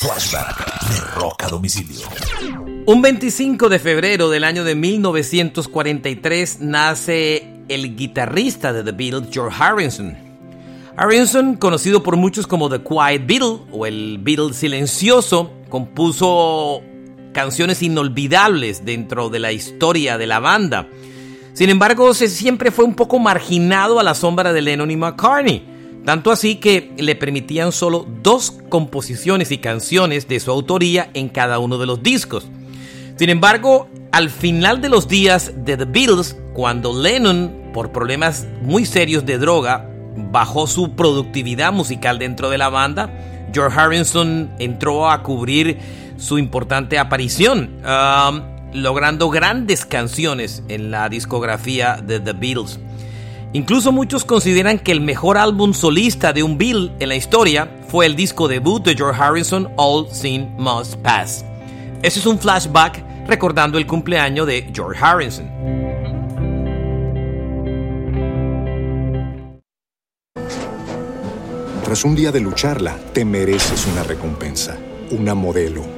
Flashback de Rock a Domicilio. Un 25 de febrero del año de 1943 nace el guitarrista de The Beatles, George Harrison. Harrison, conocido por muchos como The Quiet Beatle o el Beatle silencioso, compuso canciones inolvidables dentro de la historia de la banda. Sin embargo, se siempre fue un poco marginado a la sombra de Lennon y McCartney. Tanto así que le permitían solo dos composiciones y canciones de su autoría en cada uno de los discos. Sin embargo, al final de los días de The Beatles, cuando Lennon, por problemas muy serios de droga, bajó su productividad musical dentro de la banda, George Harrison entró a cubrir su importante aparición, um, logrando grandes canciones en la discografía de The Beatles. Incluso muchos consideran que el mejor álbum solista de un Bill en la historia fue el disco debut de George Harrison, All Sin Must Pass. Ese es un flashback recordando el cumpleaños de George Harrison. Tras un día de lucharla, te mereces una recompensa, una modelo,